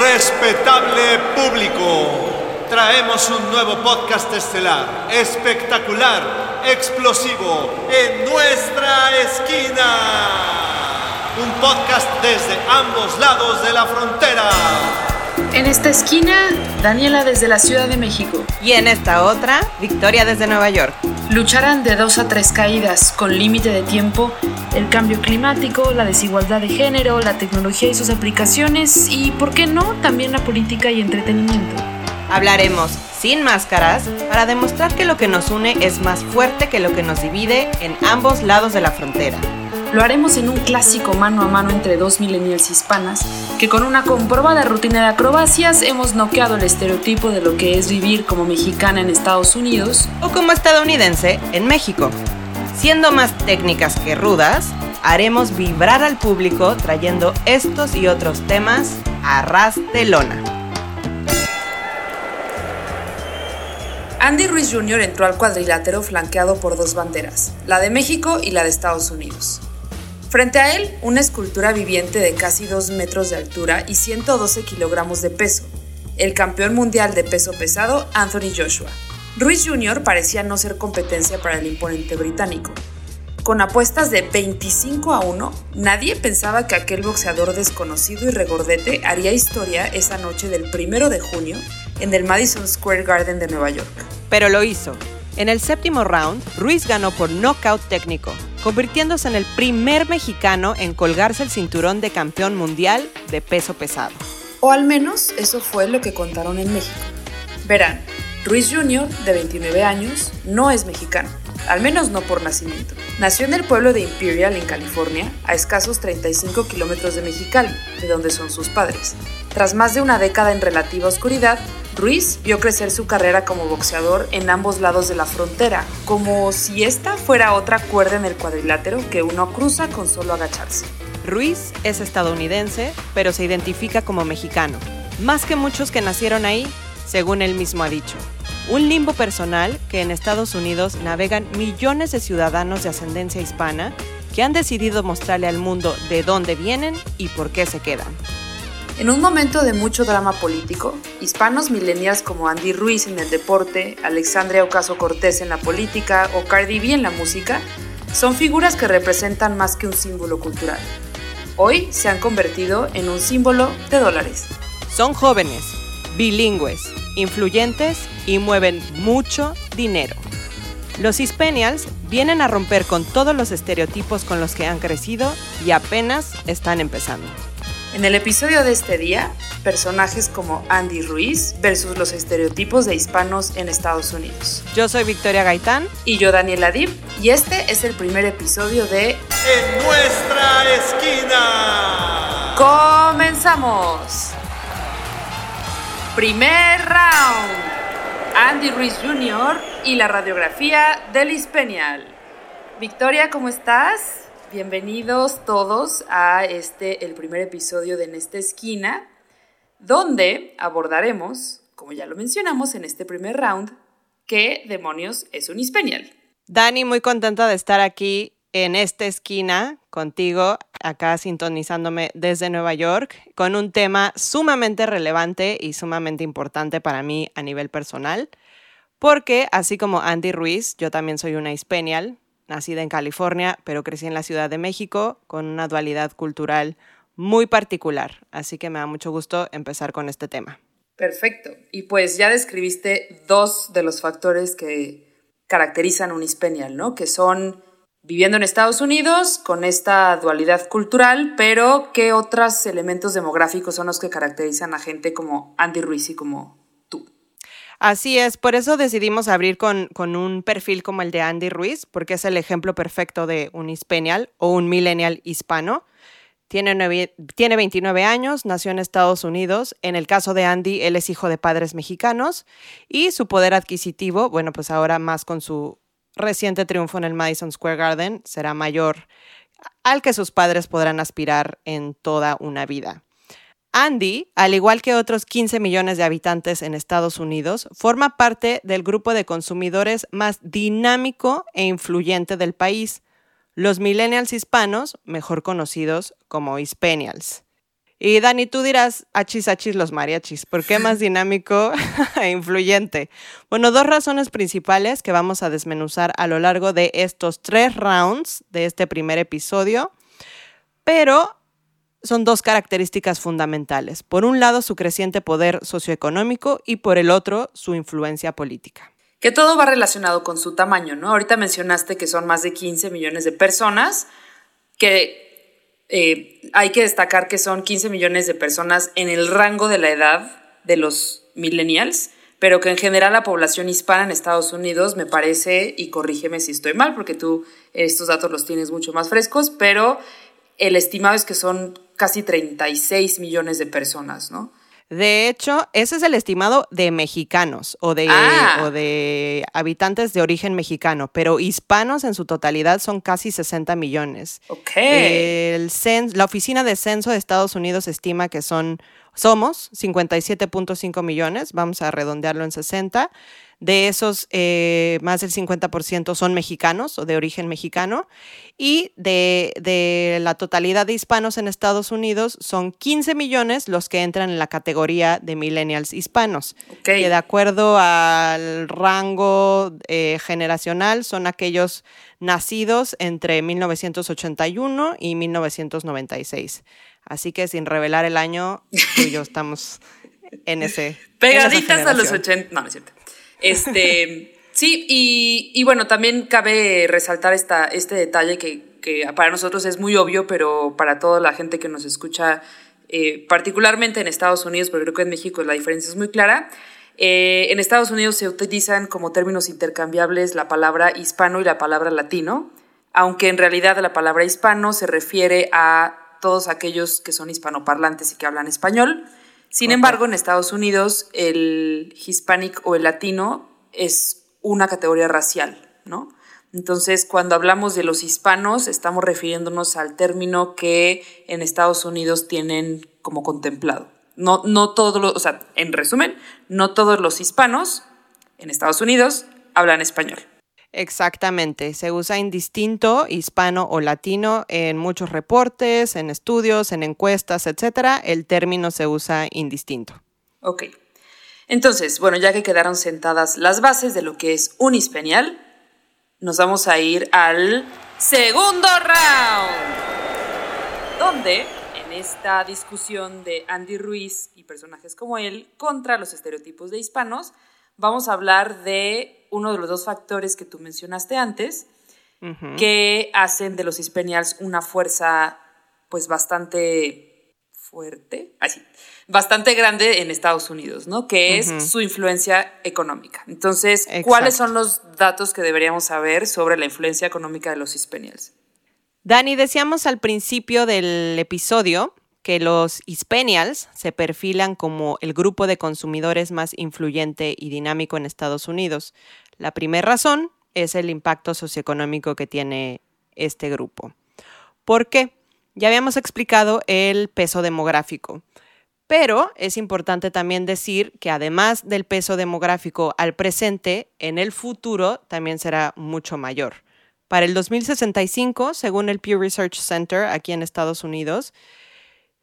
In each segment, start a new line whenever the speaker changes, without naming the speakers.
Respetable público, traemos un nuevo podcast estelar, espectacular, explosivo, en nuestra esquina. Un podcast desde ambos lados de la frontera.
En esta esquina, Daniela desde la Ciudad de México.
Y en esta otra, Victoria desde Nueva York.
Lucharán de dos a tres caídas, con límite de tiempo, el cambio climático, la desigualdad de género, la tecnología y sus aplicaciones y, ¿por qué no?, también la política y entretenimiento.
Hablaremos sin máscaras para demostrar que lo que nos une es más fuerte que lo que nos divide en ambos lados de la frontera.
Lo haremos en un clásico mano a mano entre dos millennials hispanas que con una comprobada rutina de acrobacias hemos noqueado el estereotipo de lo que es vivir como mexicana en Estados Unidos
o como estadounidense en México. Siendo más técnicas que rudas, haremos vibrar al público trayendo estos y otros temas a ras de lona.
Andy Ruiz Jr. entró al cuadrilátero flanqueado por dos banderas, la de México y la de Estados Unidos. Frente a él, una escultura viviente de casi 2 metros de altura y 112 kilogramos de peso, el campeón mundial de peso pesado Anthony Joshua. Ruiz Jr. parecía no ser competencia para el imponente británico. Con apuestas de 25 a 1, nadie pensaba que aquel boxeador desconocido y regordete haría historia esa noche del 1 de junio en el Madison Square Garden de Nueva York.
Pero lo hizo. En el séptimo round, Ruiz ganó por knockout técnico, convirtiéndose en el primer mexicano en colgarse el cinturón de campeón mundial de peso pesado.
O al menos eso fue lo que contaron en México. Verán, Ruiz Jr., de 29 años, no es mexicano, al menos no por nacimiento. Nació en el pueblo de Imperial, en California, a escasos 35 kilómetros de Mexicali, de donde son sus padres. Tras más de una década en relativa oscuridad, Ruiz vio crecer su carrera como boxeador en ambos lados de la frontera, como si esta fuera otra cuerda en el cuadrilátero que uno cruza con solo agacharse.
Ruiz es estadounidense, pero se identifica como mexicano, más que muchos que nacieron ahí, según él mismo ha dicho. Un limbo personal que en Estados Unidos navegan millones de ciudadanos de ascendencia hispana que han decidido mostrarle al mundo de dónde vienen y por qué se quedan.
En un momento de mucho drama político, hispanos millennials como Andy Ruiz en el deporte, Alexandria Ocasio Cortés en la política o Cardi B en la música son figuras que representan más que un símbolo cultural. Hoy se han convertido en un símbolo de dólares.
Son jóvenes, bilingües, influyentes y mueven mucho dinero. Los Hispanials vienen a romper con todos los estereotipos con los que han crecido y apenas están empezando.
En el episodio de este día, personajes como Andy Ruiz versus los estereotipos de hispanos en Estados Unidos.
Yo soy Victoria Gaitán.
Y yo Daniela Dib, y este es el primer episodio de
En nuestra esquina.
¡Comenzamos! Primer round. Andy Ruiz Jr. y la radiografía del Hispanial. Victoria, ¿cómo estás? Bienvenidos todos a este, el primer episodio de En esta esquina, donde abordaremos, como ya lo mencionamos en este primer round, qué demonios es un hispanial.
Dani, muy contenta de estar aquí en esta esquina contigo, acá sintonizándome desde Nueva York, con un tema sumamente relevante y sumamente importante para mí a nivel personal, porque así como Andy Ruiz, yo también soy una hispanial, nacida en California, pero crecí en la Ciudad de México con una dualidad cultural muy particular. Así que me da mucho gusto empezar con este tema.
Perfecto. Y pues ya describiste dos de los factores que caracterizan un hispanial, ¿no? Que son viviendo en Estados Unidos con esta dualidad cultural, pero ¿qué otros elementos demográficos son los que caracterizan a gente como Andy Ruiz y como
Así es, por eso decidimos abrir con, un perfil como el de Andy Ruiz, porque es el ejemplo perfecto de un hispanial o un millennial hispano. Tiene, tiene 29 años, nació en Estados Unidos. En el caso de Andy, él es hijo de padres mexicanos y su poder adquisitivo, bueno, pues ahora más con su reciente triunfo en el Madison Square Garden, será mayor al que sus padres podrán aspirar en toda una vida. Andy, al igual que otros 15 millones de habitantes en Estados Unidos, forma parte del grupo de consumidores más dinámico e influyente del país, los millennials hispanos, mejor conocidos como hispanials. Y Dani, tú dirás, achis, achis los mariachis. ¿Por qué más dinámico e influyente? Bueno, dos razones principales que vamos a desmenuzar a lo largo de estos tres rounds de este primer episodio. Pero son dos características fundamentales. Por un lado, su creciente poder socioeconómico y por el otro, su influencia política.
Que todo va relacionado con su tamaño, ¿no? Ahorita mencionaste que son más de 15 millones de personas, que eh, hay que destacar que son 15 millones de personas en el rango de la edad de los millennials, pero que en general la población hispana en Estados Unidos me parece, y corrígeme si estoy mal, porque tú estos datos los tienes mucho más frescos, pero el estimado es que son casi 36 millones de personas, ¿no?
De hecho, ese es el estimado de mexicanos o de, ah. o de habitantes de origen mexicano, pero hispanos en su totalidad son casi 60 millones.
Ok.
El la Oficina de Censo de Estados Unidos estima que son, somos 57.5 millones, vamos a redondearlo en 60. De esos, eh, más del 50% son mexicanos o de origen mexicano. Y de, la totalidad de hispanos en Estados Unidos, son 15 millones los que entran en la categoría de millennials hispanos. Que de acuerdo al rango eh, generacional, son aquellos nacidos entre 1981 y 1996. Así que sin revelar el año, tú y yo estamos en ese.
Pegaditas a los 80. No, no es cierto. Este, sí, y, bueno, también cabe resaltar esta, este detalle que, para nosotros es muy obvio, pero para toda la gente que nos escucha, eh, particularmente en Estados Unidos, pero creo que en México la diferencia es muy clara. Eh, en Estados Unidos se utilizan como términos intercambiables la palabra hispano y la palabra latino, aunque en realidad la palabra hispano se refiere a todos aquellos que son hispanoparlantes y que hablan español. Sin embargo, en Estados Unidos el hispanic o el latino es una categoría racial, ¿no? Entonces, cuando hablamos de los hispanos, estamos refiriéndonos al término que en Estados Unidos tienen como contemplado. No, no todos los, o sea, en resumen, no todos los hispanos en Estados Unidos hablan español.
Exactamente, se usa indistinto, hispano o latino en muchos reportes, en estudios, en encuestas, etcétera. El término se usa indistinto.
Ok. Entonces, bueno, ya que quedaron sentadas las bases de lo que es un hispenial, nos vamos a ir al segundo round, donde en esta discusión de Andy Ruiz y personajes como él contra los estereotipos de hispanos, vamos a hablar de uno de los dos factores que tú mencionaste antes, que hacen de los hispanials una fuerza pues bastante fuerte, así, bastante grande en Estados Unidos, ¿no? Que es su influencia económica. Entonces, ¿cuáles son los datos que deberíamos saber sobre la influencia económica de los hispanials?
Dani, decíamos al principio del episodio que los Hispanials se perfilan como el grupo de consumidores más influyente y dinámico en Estados Unidos. La primera razón es el impacto socioeconómico que tiene este grupo. ¿Por qué? Ya habíamos explicado el peso demográfico, pero es importante también decir que además del peso demográfico al presente, en el futuro también será mucho mayor. Para el 2065, según el Pew Research Center aquí en Estados Unidos,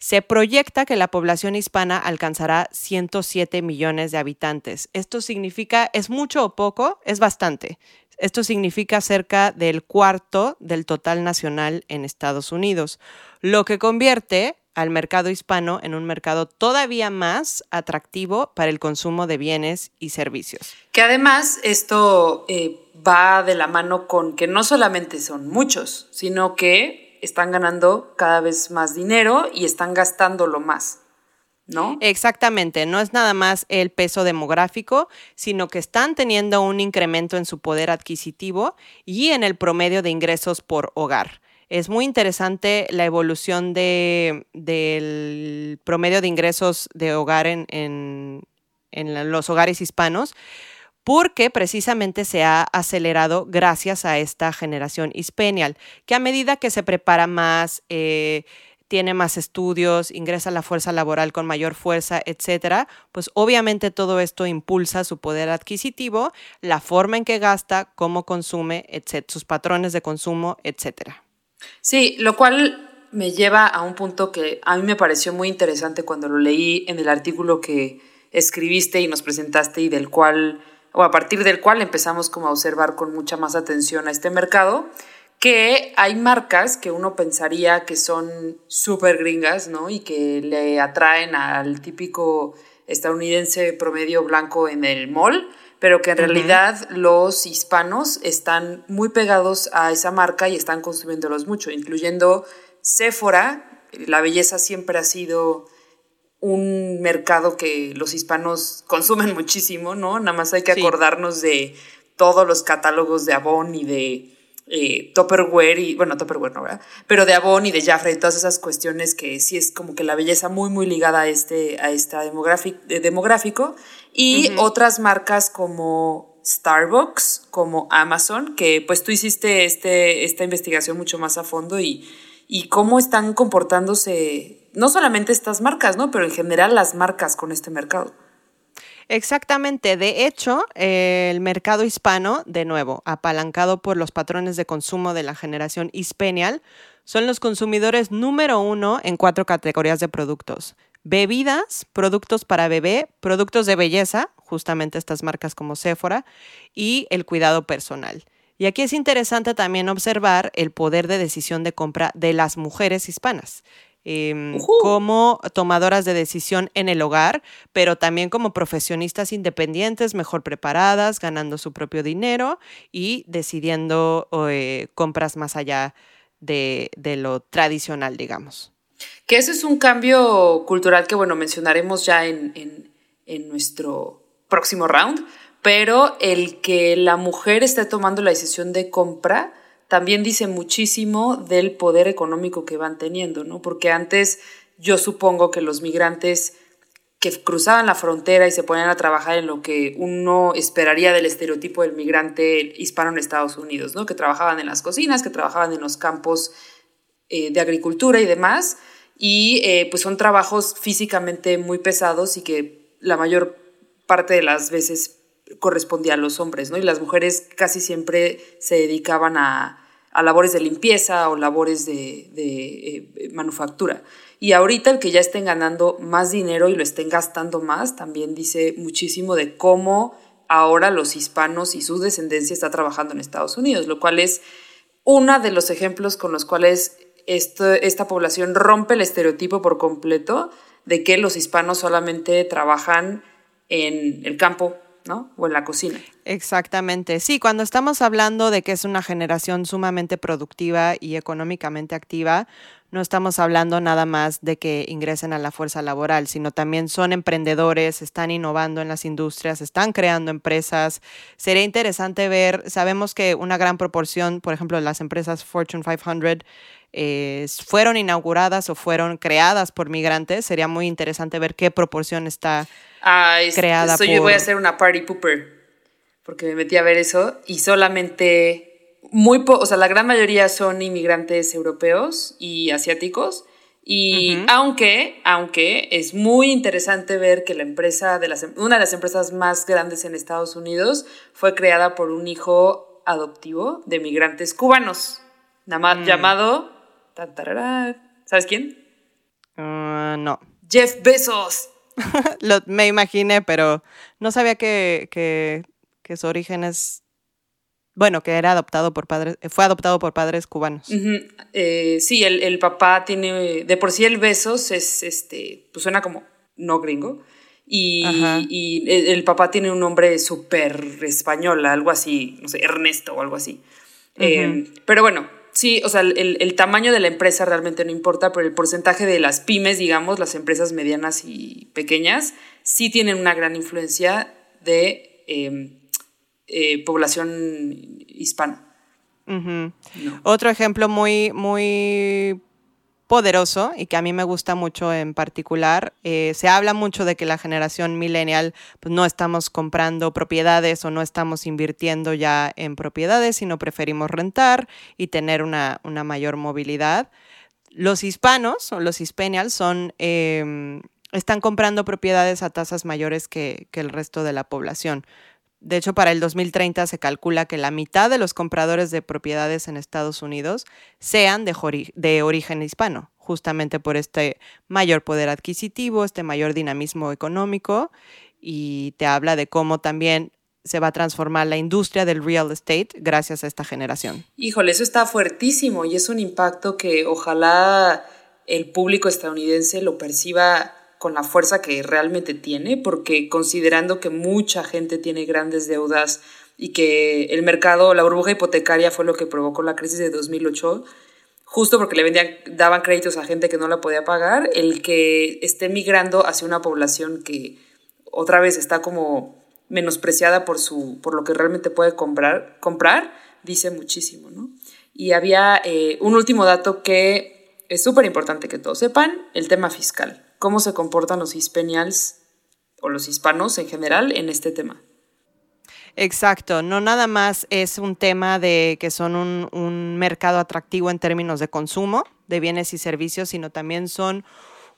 se proyecta que la población hispana alcanzará 107 millones de habitantes. Esto significa, ¿es mucho o poco? Es bastante. Esto significa cerca del cuarto del total nacional en Estados Unidos, lo que convierte al mercado hispano en un mercado todavía más atractivo para el consumo de bienes y servicios.
Que además esto eh, va de la mano con que no solamente son muchos, sino que están ganando cada vez más dinero y están gastándolo más. ¿No?
Exactamente, no es nada más el peso demográfico, sino que están teniendo un incremento en su poder adquisitivo y en el promedio de ingresos por hogar. Es muy interesante la evolución de, del promedio de ingresos de hogar en, en, en los hogares hispanos, porque precisamente se ha acelerado gracias a esta generación hispanial, que a medida que se prepara más, eh, tiene más estudios, ingresa a la fuerza laboral con mayor fuerza, etcétera, pues obviamente todo esto impulsa su poder adquisitivo, la forma en que gasta, cómo consume, sus patrones de consumo, etcétera.
Sí, lo cual me lleva a un punto que a mí me pareció muy interesante cuando lo leí en el artículo que escribiste y nos presentaste y del cual, o a partir del cual empezamos como a observar con mucha más atención a este mercado, que hay marcas que uno pensaría que son súper gringas, ¿no? Y que le atraen al típico estadounidense promedio blanco en el mall, pero que en realidad los hispanos están muy pegados a esa marca y están consumiéndolos mucho, incluyendo Sephora. La belleza siempre ha sido un mercado que los hispanos consumen muchísimo, ¿no? Nada más hay que acordarnos de todos los catálogos de Avon y de eh, Tupperware y, bueno, Tupperware no, ¿verdad? Pero de Avon y de Jaffrey, todas esas cuestiones que sí es como que la belleza muy, muy ligada a este, a esta demográfico. Y otras marcas como Starbucks, como Amazon, que pues tú hiciste este, esta investigación mucho más a fondo y, y cómo están comportándose, no solamente estas marcas, ¿no? Pero en general las marcas con este mercado.
Exactamente. De hecho, el mercado hispano, de nuevo, apalancado por los patrones de consumo de la generación hispanial, son los consumidores número uno en cuatro categorías de productos. Bebidas, productos para bebé, productos de belleza, justamente estas marcas como Sephora, y el cuidado personal. Y aquí es interesante también observar el poder de decisión de compra de las mujeres hispanas. Em, como tomadoras de decisión en el hogar, pero también como profesionistas independientes, mejor preparadas, ganando su propio dinero y decidiendo eh, compras más allá de, lo tradicional, digamos.
Que ese es un cambio cultural que, bueno, mencionaremos ya en, en nuestro próximo round, pero el que la mujer esté tomando la decisión de compra, también dice muchísimo del poder económico que van teniendo, ¿no? Porque antes yo supongo que los migrantes que cruzaban la frontera y se ponían a trabajar en lo que uno esperaría del estereotipo del migrante hispano en Estados Unidos, ¿no? Que trabajaban en las cocinas, que trabajaban en los campos eh, de agricultura y demás, y eh, pues son trabajos físicamente muy pesados y que la mayor parte de las veces correspondía a los hombres, ¿no? Y las mujeres casi siempre se dedicaban a, a labores de limpieza o labores de, eh, manufactura. Y ahorita el que ya estén ganando más dinero y lo estén gastando más, también dice muchísimo de cómo ahora los hispanos y su descendencia está trabajando en Estados Unidos, lo cual es uno de los ejemplos con los cuales esta población rompe el estereotipo por completo de que los hispanos solamente trabajan en el campo, ¿no? O en la cocina.
Exactamente. Sí, cuando estamos hablando de que es una generación sumamente productiva y económicamente activa, no estamos hablando nada más de que ingresen a la fuerza laboral, sino también son emprendedores, están innovando en las industrias, están creando empresas. Sería interesante ver, sabemos que una gran proporción, por ejemplo, de las empresas Fortune 500 eh, fueron inauguradas o fueron creadas por migrantes. Sería muy interesante ver qué proporción está Ah, es, creada
Yo voy a hacer una party pooper, porque me metí a ver eso y solamente muy, o sea, la gran mayoría son inmigrantes europeos y asiáticos. Y aunque, aunque es muy interesante ver que la empresa de las, una de las empresas más grandes en Estados Unidos fue creada por un hijo adoptivo de migrantes cubanos, mm. llamado, ¿sabes quién?
Ah, no.
Jeff Bezos.
me imaginé, pero no sabía que, que, su origen es, bueno, que era adoptado por padres, fue adoptado por padres cubanos.
Eh, sí, el, papá tiene, de por sí el Besos es, este, pues suena como no gringo. Y, y el, papá tiene un nombre súper español, algo así, no sé, Ernesto o algo así. Eh, pero bueno, sí, o sea, el, tamaño de la empresa realmente no importa, pero el porcentaje de las pymes, digamos, las empresas medianas y pequeñas, sí tienen una gran influencia de em, eh, población hispana.
Otro ejemplo muy, muy poderoso y que a mí me gusta mucho en particular. Eh, se habla mucho de que la generación millennial pues, no estamos comprando propiedades o no estamos invirtiendo ya en propiedades, sino preferimos rentar y tener una, mayor movilidad. Los hispanos o los hispanials son, em, están comprando propiedades a tasas mayores que, que el resto de la población De hecho, para el 2030 se calcula que la mitad de los compradores de propiedades en Estados Unidos sean de, origen hispano, justamente por este mayor poder adquisitivo, este mayor dinamismo económico, y te habla de cómo también se va a transformar la industria del real estate gracias a esta generación.
Híjole, eso está fuertísimo y es un impacto que ojalá el público estadounidense lo perciba con la fuerza que realmente tiene, porque considerando que mucha gente tiene grandes deudas y que el mercado, la burbuja hipotecaria fue lo que provocó la crisis de 2008, justo porque le vendían, daban créditos a gente que no la podía pagar, el que esté migrando hacia una población que otra vez está como menospreciada por, su, por lo que realmente puede comprar, comprar dice muchísimo, ¿no? Y había eh, un último dato que es súper importante que todos sepan, el tema fiscal. ¿Cómo se comportan los hispanials o los hispanos en general en este tema?
Exacto, no nada más es un tema de que son un, un, mercado atractivo en términos de consumo de bienes y servicios, sino también son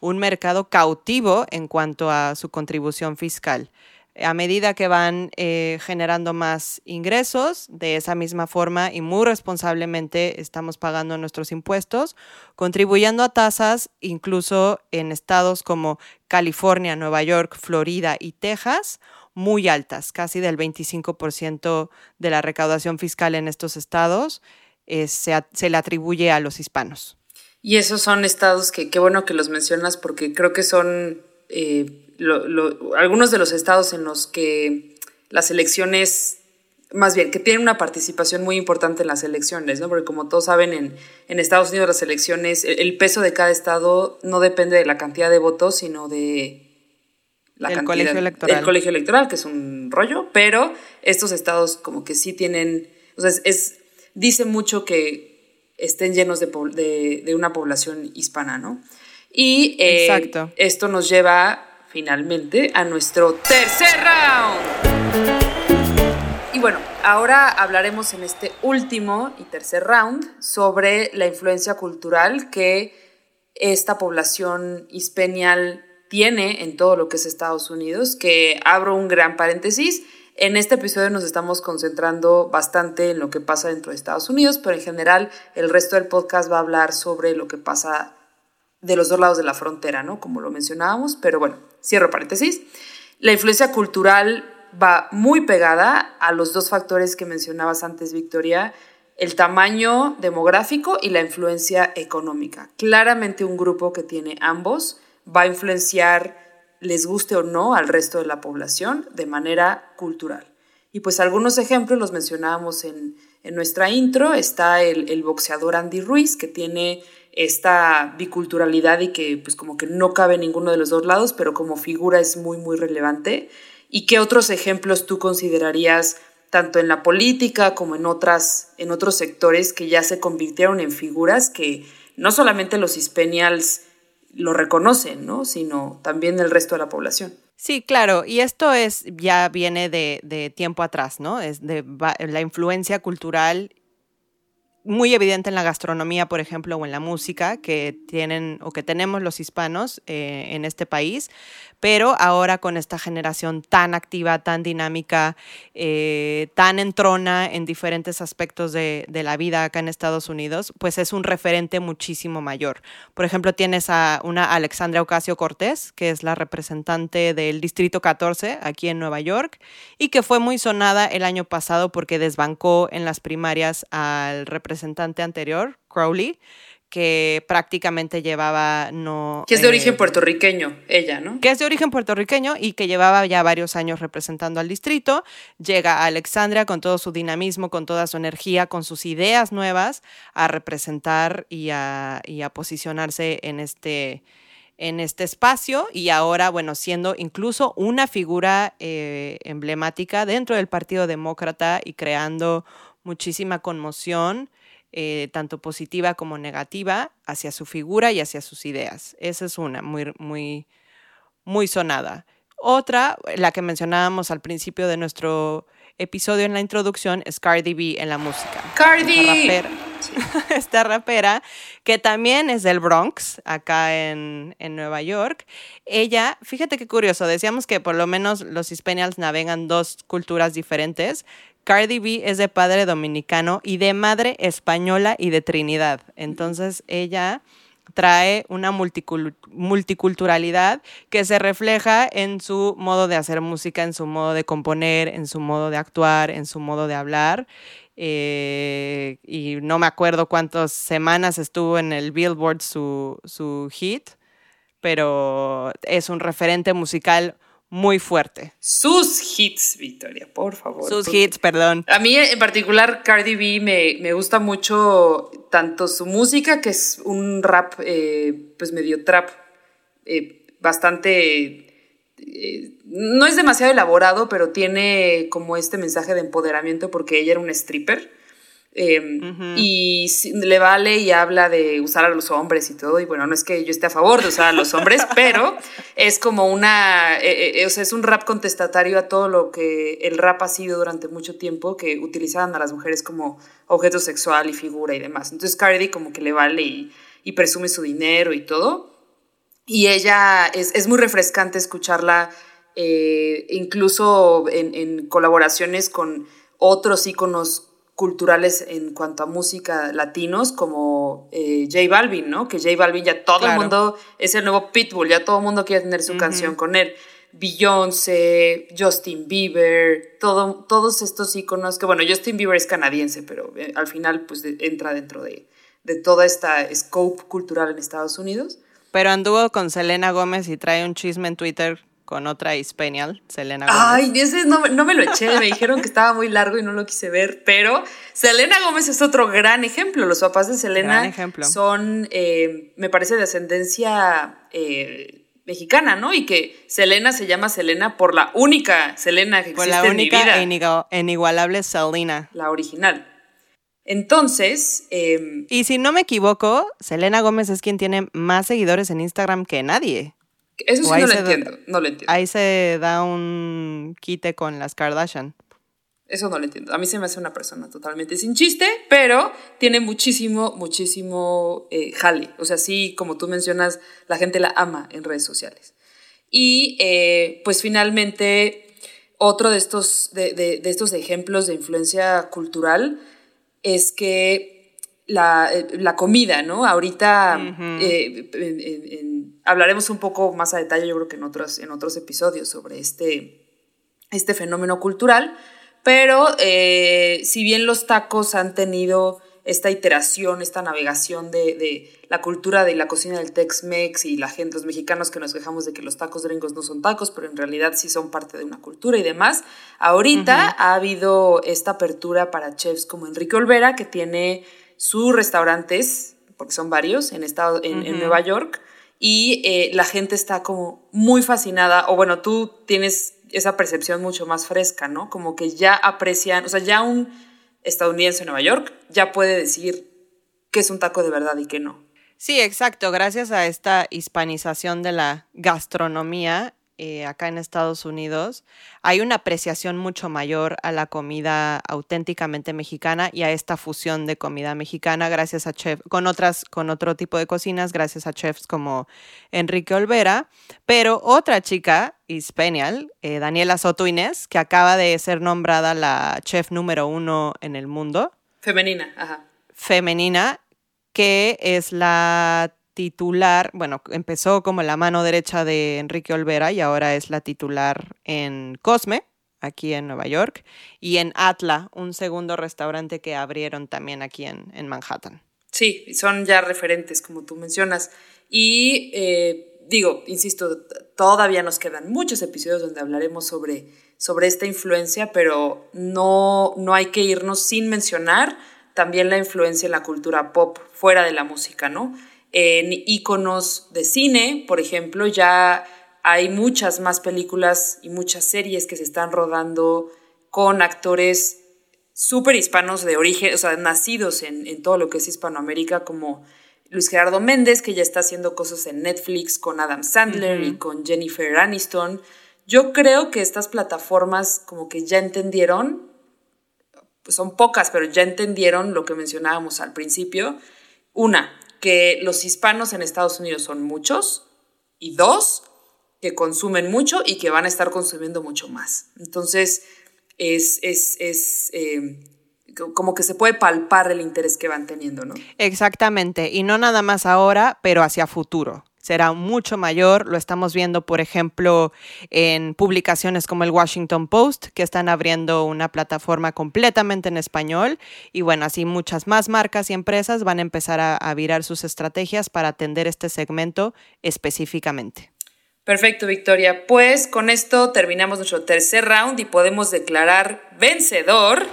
un mercado cautivo en cuanto a su contribución fiscal a medida que van eh, generando más ingresos, de esa misma forma y muy responsablemente estamos pagando nuestros impuestos, contribuyendo a tasas incluso en estados como California, Nueva York, Florida y Texas, muy altas, casi del 25% de la recaudación fiscal en estos estados eh, se, le atribuye a los hispanos.
Y esos son estados que qué bueno que los mencionas porque creo que son... Eh, algunos de los estados en los que las elecciones, más bien, que tienen una participación muy importante en las elecciones, ¿no? Porque como todos saben, en, en Estados Unidos las elecciones, el, peso de cada estado no depende de la cantidad de votos, sino de
la el colegio electoral.
El colegio electoral, que es un rollo, pero estos estados como que sí tienen, o sea, es, dice mucho que estén llenos de, de, de una población hispana, ¿no? Y eh, esto nos lleva finalmente a nuestro tercer round. Y bueno, ahora hablaremos en este último y tercer round sobre la influencia cultural que esta población hispanial tiene en todo lo que es Estados Unidos, que abro un gran paréntesis. En este episodio nos estamos concentrando bastante en lo que pasa dentro de Estados Unidos, pero en general el resto del podcast va a hablar sobre lo que pasa de los dos lados de la frontera, ¿no? Como lo mencionábamos, pero bueno, cierro paréntesis. La influencia cultural va muy pegada a los dos factores que mencionabas antes, Victoria, el tamaño demográfico y la influencia económica. Claramente un grupo que tiene ambos va a influenciar, les guste o no, al resto de la población de manera cultural. Y pues algunos ejemplos los mencionábamos en, nuestra intro. Está el, el boxeador Andy Ruiz, que tiene esta biculturalidad y que pues como que no cabe ninguno de los dos lados, pero como figura es muy, muy relevante. ¿Y qué otros ejemplos tú considerarías tanto en la política como en, otras, en otros sectores que ya se convirtieron en figuras que no solamente los hispanials lo reconocen, ¿no? sino también el resto de la población?
Sí, claro, y esto es ya viene de, de tiempo atrás, ¿no? Es de la influencia cultural muy evidente en la gastronomía, por ejemplo, o en la música que tienen o que tenemos los hispanos eh, en este país, pero ahora con esta generación tan activa, tan dinámica, eh, tan entrona en diferentes aspectos de, la vida acá en Estados Unidos, pues es un referente muchísimo mayor. Por ejemplo, tienes a una Alexandra Ocasio Cortés, que es la representante del Distrito 14 aquí en Nueva York, y que fue muy sonada el año pasado porque desbancó en las primarias al representante anterior, Crowley que prácticamente llevaba no...
Que es de origen eh, puertorriqueño, ella, ¿no?
Que es de origen puertorriqueño y que llevaba ya varios años representando al distrito. Llega a Alexandria con todo su dinamismo, con toda su energía, con sus ideas nuevas a representar y a, y a posicionarse en este, en este espacio y ahora, bueno, siendo incluso una figura eh, emblemática dentro del Partido Demócrata y creando muchísima conmoción eh, tanto positiva como negativa, hacia su figura y hacia sus ideas. Esa es una, muy, muy, muy sonada. Otra, la que mencionábamos al principio de nuestro episodio en la introducción, es Cardi B en la música.
Cardi.
esta rapera, que también es del Bronx, acá en, en, Nueva York. Ella, fíjate qué curioso, decíamos que por lo menos los hispanials navegan dos culturas diferentes. Cardi B es de padre dominicano y de madre española y de Trinidad. Entonces ella trae una multiculturalidad que se refleja en su modo de hacer música, en su modo de componer, en su modo de actuar, en su modo de hablar. Eh, y no me acuerdo cuántas semanas estuvo en el Billboard su, su hit, pero es un referente musical muy fuerte.
Sus hits, Victoria, por favor.
Sus hits, perdón.
A mí en particular Cardi B me, gusta mucho tanto su música, que es un rap, eh, pues medio trap, eh, bastante... Eh, no es demasiado elaborado, pero tiene como este mensaje de empoderamiento porque ella era un stripper Em, y le vale y habla de usar a los hombres y todo. Y bueno, no es que yo esté a favor de usar a los hombres, pero es como una. Eh, eh, o sea, es un rap contestatario a todo lo que el rap ha sido durante mucho tiempo, que utilizaban a las mujeres como objeto sexual y figura y demás. Entonces, Cardi como que le vale y, presume su dinero y todo. Y ella es, muy refrescante escucharla, eh, incluso en, en colaboraciones con otros íconos culturales en cuanto a música latinos como eh, J Balvin, ¿no? Que J Balvin ya todo el mundo es el nuevo Pitbull, ya todo el mundo quiere tener su canción con él. Beyoncé, Justin Bieber, todo, todos estos íconos que, bueno, Justin Bieber es canadiense, pero eh, al final pues entra dentro de, de toda esta scope cultural en Estados Unidos.
Pero anduvo con Selena Gómez y trae un chisme en Twitter con otra hispanial, Selena
Gómez. Ay, ese no, me lo eché, me dijeron que estaba muy largo y no lo quise ver, pero Selena Gómez es otro gran ejemplo. Los papás de Selena son, eh, me parece, de ascendencia eh, mexicana, ¿no? Y que Selena se llama Selena por la única Selena que existe
la única
en mi
vida. E inigualable Selena.
La original. Entonces. Em,
y si no me equivoco, Selena Gómez es quien tiene más seguidores en Instagram que nadie.
Eso sí no lo entiendo, no lo entiendo.
Ahí se da un quite con las Kardashian.
Eso no lo entiendo. A mí se me hace una persona totalmente sin chiste, pero tiene muchísimo, muchísimo eh, jale. O sea, sí, como tú mencionas, la gente la ama en redes sociales. Y eh, pues finalmente, otro de estos, de estos ejemplos de influencia cultural es que eh, la, comida, ¿no? Ahorita eh, hablaremos un poco más a detalle, yo creo que en otros, en otros episodios, sobre este, este fenómeno cultural, pero eh, si bien los tacos han tenido esta iteración, esta navegación de, la cultura de la cocina del Tex-Mex y la gente, los mexicanos que nos quejamos de que los tacos gringos no son tacos, pero en realidad sí son parte de una cultura y demás. Ahorita ha habido esta apertura para chefs como Enrique Olvera, que tiene sus restaurantes, porque son varios en, estado, en, Nueva York, y eh, la gente está como muy fascinada, o bueno, tú tienes esa percepción mucho más fresca, ¿no? Como que ya aprecian, o sea, ya un estadounidense en Nueva York ya puede decir qué es un taco de verdad y qué no.
Sí, exacto. Gracias a esta hispanización de la gastronomía, eh, acá en Estados Unidos, hay una apreciación mucho mayor a la comida auténticamente mexicana y a esta fusión de comida mexicana gracias a chefs, con otras, con otro tipo de cocinas, gracias a chefs como Enrique Olvera, pero otra chica hispanial, eh, Daniela Soto Inés, que acaba de ser nombrada la chef número uno en el mundo.
Femenina, ajá.
Femenina, que es la titular, bueno, empezó como la mano derecha de Enrique Olvera y ahora es la titular en Cosme, aquí en Nueva York, y en Atla, un segundo restaurante que abrieron también aquí en, en Manhattan.
Sí, son ya referentes, como tú mencionas. Y eh, digo, insisto, todavía nos quedan muchos episodios donde hablaremos sobre, sobre esta influencia, pero no, no hay que irnos sin mencionar también la influencia en la cultura pop fuera de la música, ¿no? En iconos de cine, por ejemplo, ya hay muchas más películas y muchas series que se están rodando con actores súper hispanos de origen, o sea, nacidos en, todo lo que es Hispanoamérica, como Luis Gerardo Méndez, que ya está haciendo cosas en Netflix con Adam Sandler y con Jennifer Aniston. Yo creo que estas plataformas como que ya entendieron pues son pocas, pero ya entendieron lo que mencionábamos al principio. Una, que los hispanos en Estados Unidos son muchos. Y dos, que consumen mucho y que van a estar consumiendo mucho más. Entonces, es, es, es eh, como que se puede palpar el interés que van teniendo, ¿no?
Exactamente, y no nada más ahora, pero hacia futuro. Será mucho mayor, lo estamos viendo, por ejemplo, en publicaciones como el Washington Post, que están abriendo una plataforma completamente en español, y bueno, así muchas más marcas y empresas van a empezar a, virar sus estrategias para atender este segmento específicamente.
Perfecto, Victoria. Pues con esto terminamos nuestro tercer round y podemos declarar vencedor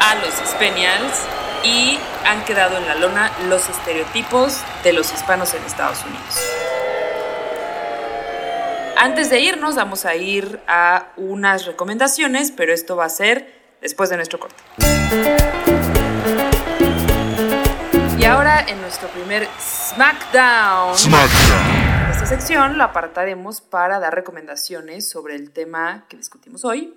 a los Hispanials y han quedado en la lona los estereotipos de los hispanos en Estados Unidos. Antes de irnos, vamos a ir a unas recomendaciones, pero esto va a ser después de nuestro corte. Y ahora en nuestro primer SmackDown.
SmackDown.
Esta sección la apartaremos para dar recomendaciones sobre el tema que discutimos hoy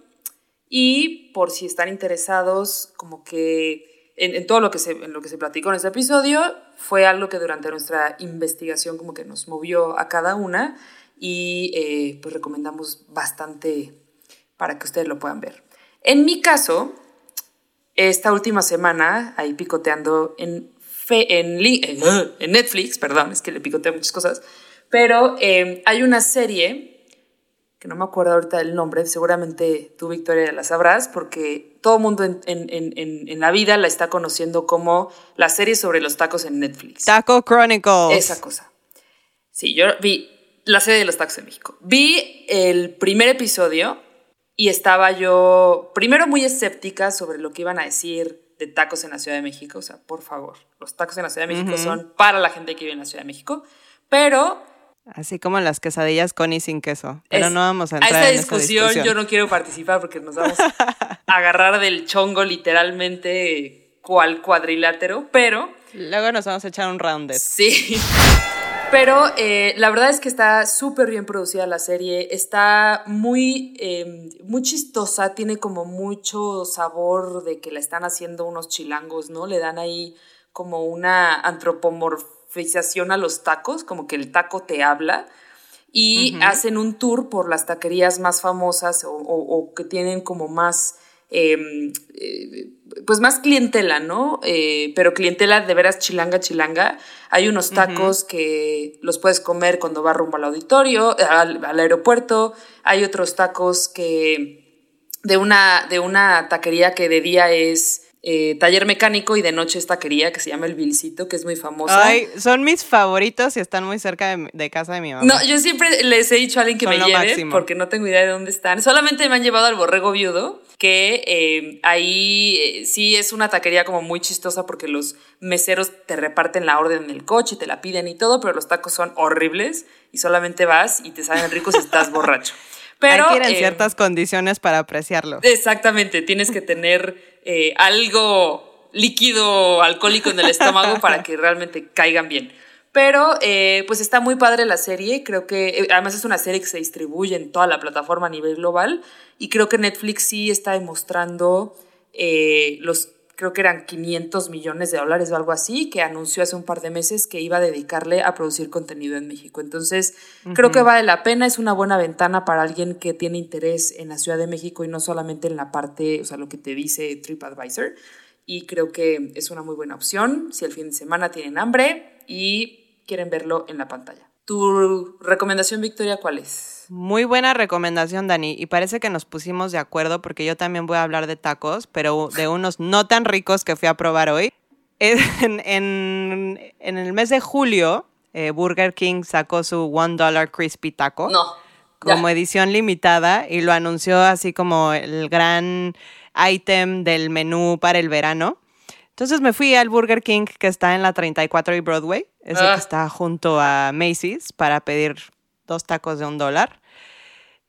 y por si están interesados como que en, todo lo que, se, en lo que se platicó en este episodio, fue algo que durante nuestra investigación como que nos movió a cada una y eh, pues recomendamos bastante para que ustedes lo puedan ver. En mi caso, esta última semana, ahí picoteando en, en, en Netflix, perdón, es que le picoteé muchas cosas, pero eh, hay una serie que no me acuerdo ahorita del nombre, seguramente tú, Victoria, la sabrás, porque todo el mundo en, en, en, en, la vida la está conociendo como la serie sobre los tacos en Netflix.
Taco Chronicles.
Esa cosa. Sí, yo vi la serie de los tacos en México. Vi el primer episodio y estaba yo, primero, muy escéptica sobre lo que iban a decir de tacos en la Ciudad de México. O sea, por favor, los tacos en la Ciudad de México son para la gente que vive en la Ciudad de México. Pero
Así como las quesadillas con y sin queso. Pero no vamos a entrar
a esta
en
discusión,
discusión.
yo no quiero participar porque nos vamos a agarrar del chongo literalmente cual cuadrilátero, pero...
Luego nos vamos a echar un round de eso.
Sí. Pero eh, la verdad es que está súper bien producida la serie, está muy, eh, muy chistosa, tiene como mucho sabor de que la están haciendo unos chilangos, ¿no? Le dan ahí como una antropomorfización a los tacos, como que el taco te habla. Y hacen un tour por las taquerías más famosas o, o- o que tienen como más, eh, eh, pues más clientela, ¿no? Eh, pero clientela de veras chilanga, chilanga. Hay unos tacos que los puedes comer cuando vas rumbo al auditorio, al, al aeropuerto. Hay otros tacos que de una, de una taquería que de día es eh, taller mecánico y de noche es taquería que se llama El Vilcito, que es muy famosa.
Ay, son mis favoritos y están muy cerca de, casa de mi mamá.
No, yo siempre les he dicho a alguien que
Son
me lleve
máximo.
porque no tengo idea de dónde están. Solamente me han llevado al borrego viudo, que eh, ahí eh, sí es una taquería como muy chistosa porque los meseros te reparten la orden en el coche, te la piden y todo, pero los tacos son horribles y solamente vas y te saben ricos si estás borracho. Pero,
Hay que ir en ciertas condiciones para apreciarlo.
Exactamente, tienes que tener eh, algo líquido alcohólico en el estómago para que realmente caigan bien. Pero eh, pues está muy padre la serie, creo que eh, además es una serie que se distribuye en toda la plataforma a nivel global y creo que Netflix sí está demostrando eh, los, creo que eran 500 millones de dólares o algo así, que anunció hace un par de meses que iba a dedicarle a producir contenido en México. Entonces, creo que vale la pena, es una buena ventana para alguien que tiene interés en la Ciudad de México y no solamente en la parte, o sea, lo que te dice TripAdvisor. Y creo que es una muy buena opción si el fin de semana tienen hambre y quieren verlo en la pantalla. ¿Tu recomendación, Victoria, cuál es?
Muy buena recomendación, Dani. Y parece que nos pusimos de acuerdo porque yo también voy a hablar de tacos, pero de unos no tan ricos que fui a probar hoy. En, en- en el mes de julio, eh, Burger King sacó su One Dollar Crispy Taco.
No.
como edición limitada y lo anunció así como el gran item del menú para el verano. Entonces me fui al Burger King que está en la 34 y Broadway, ese
Ah.
que está junto a Macy's, para pedir dos tacos de un dólar.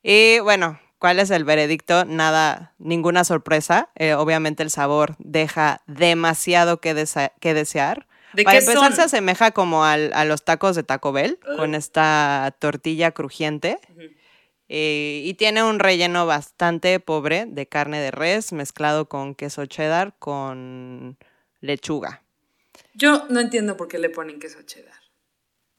Y bueno, ¿cuál es el veredicto? Nada, ninguna sorpresa. Eh, obviamente el sabor deja demasiado que, desa- que desear.
¿De
Para empezar,
son?
se asemeja como al- a los tacos de Taco Bell, con esta tortilla crujiente. Eh, y tiene un relleno bastante pobre de carne de res mezclado con queso cheddar con lechuga.
Yo no entiendo por qué le ponen queso cheddar.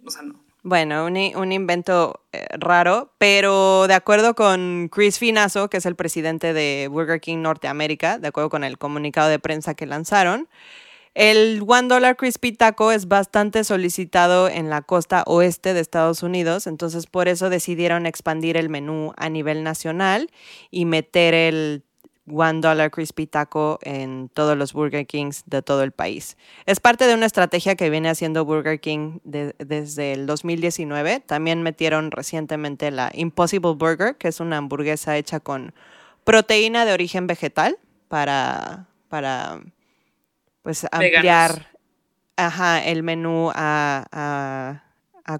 O sea, no.
Bueno, un, un invento eh, raro, pero de acuerdo con Chris Finazo, que es el presidente de Burger King Norteamérica, de acuerdo con el comunicado de prensa que lanzaron, el One Dollar Crispy Taco es bastante solicitado en la costa oeste de Estados Unidos, entonces por eso decidieron expandir el menú a nivel nacional y meter el One Dollar Crispy Taco en todos los Burger Kings de todo el país. Es parte de una estrategia que viene haciendo Burger King desde el 2019. También metieron recientemente la Impossible Burger, que es una hamburguesa hecha con proteína de origen vegetal para, para pues ampliar ajá, el menú a,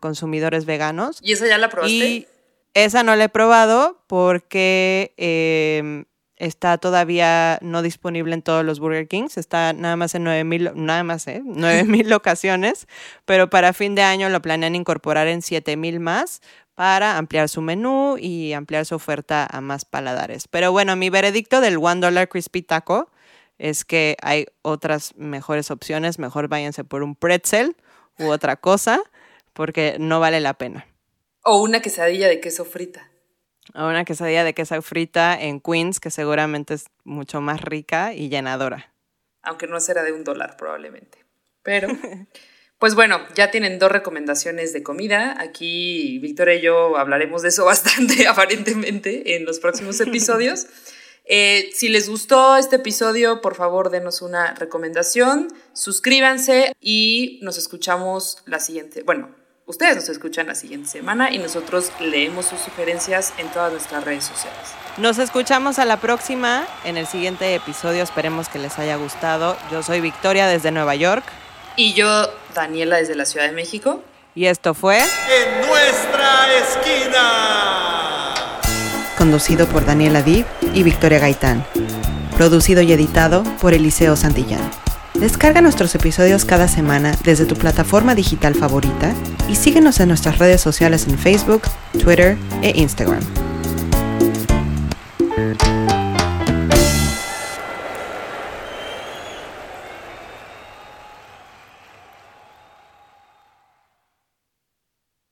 consumidores veganos.
¿Y esa ya la probaste? Y
esa no la he probado porque em, está todavía no disponible en todos los Burger Kings, está nada más en 9000, nada más, ¿eh? 9000 locaciones, pero para fin de año lo planean incorporar en 7000 más para ampliar su menú y ampliar su oferta a más paladares. Pero bueno, mi veredicto del One Dollar Crispy Taco es que hay otras mejores opciones, mejor váyanse por un pretzel u otra cosa, porque no vale la pena.
O una quesadilla de queso frita.
O una quesadilla de queso frita en Queens, que seguramente es mucho más rica y llenadora.
Aunque no será de un dólar probablemente. Pero, pues bueno, ya tienen dos recomendaciones de comida. Aquí Victoria y yo hablaremos de eso bastante aparentemente en los próximos episodios. Eh, si les gustó este episodio, por favor denos una recomendación, suscríbanse y nos escuchamos la siguiente, bueno, ustedes nos escuchan la siguiente semana y nosotros leemos sus sugerencias en todas nuestras redes sociales.
Nos escuchamos a la próxima en el siguiente episodio, esperemos que les haya gustado. Yo soy Victoria desde Nueva York.
Y yo, Daniela, desde la Ciudad de México.
Y esto fue...
En nuestra esquina
conducido por Daniela Div y Victoria Gaitán. Producido y editado por Eliseo Santillán. Descarga nuestros episodios cada semana desde tu plataforma digital favorita y síguenos en nuestras redes sociales en Facebook, Twitter e Instagram.